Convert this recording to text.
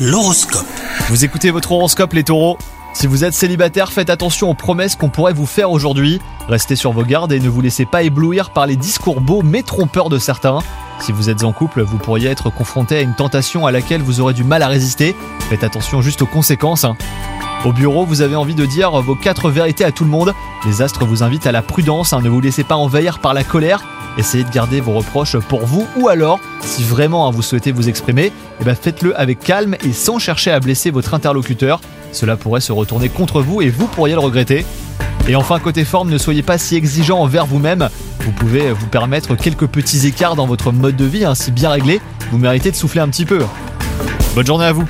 L'horoscope. Vous écoutez votre horoscope les taureaux Si vous êtes célibataire, faites attention aux promesses qu'on pourrait vous faire aujourd'hui. Restez sur vos gardes et ne vous laissez pas éblouir par les discours beaux mais trompeurs de certains. Si vous êtes en couple, vous pourriez être confronté à une tentation à laquelle vous aurez du mal à résister. Faites attention juste aux conséquences. hein. Au bureau, vous avez envie de dire vos quatre vérités à tout le monde. Les astres vous invitent à la prudence, hein, ne vous laissez pas envahir par la colère. Essayez de garder vos reproches pour vous ou alors, si vraiment hein, vous souhaitez vous exprimer, eh ben faites-le avec calme et sans chercher à blesser votre interlocuteur. Cela pourrait se retourner contre vous et vous pourriez le regretter. Et enfin, côté forme, ne soyez pas si exigeant envers vous-même. Vous pouvez vous permettre quelques petits écarts dans votre mode de vie, ainsi bien réglé. Vous méritez de souffler un petit peu. Bonne journée à vous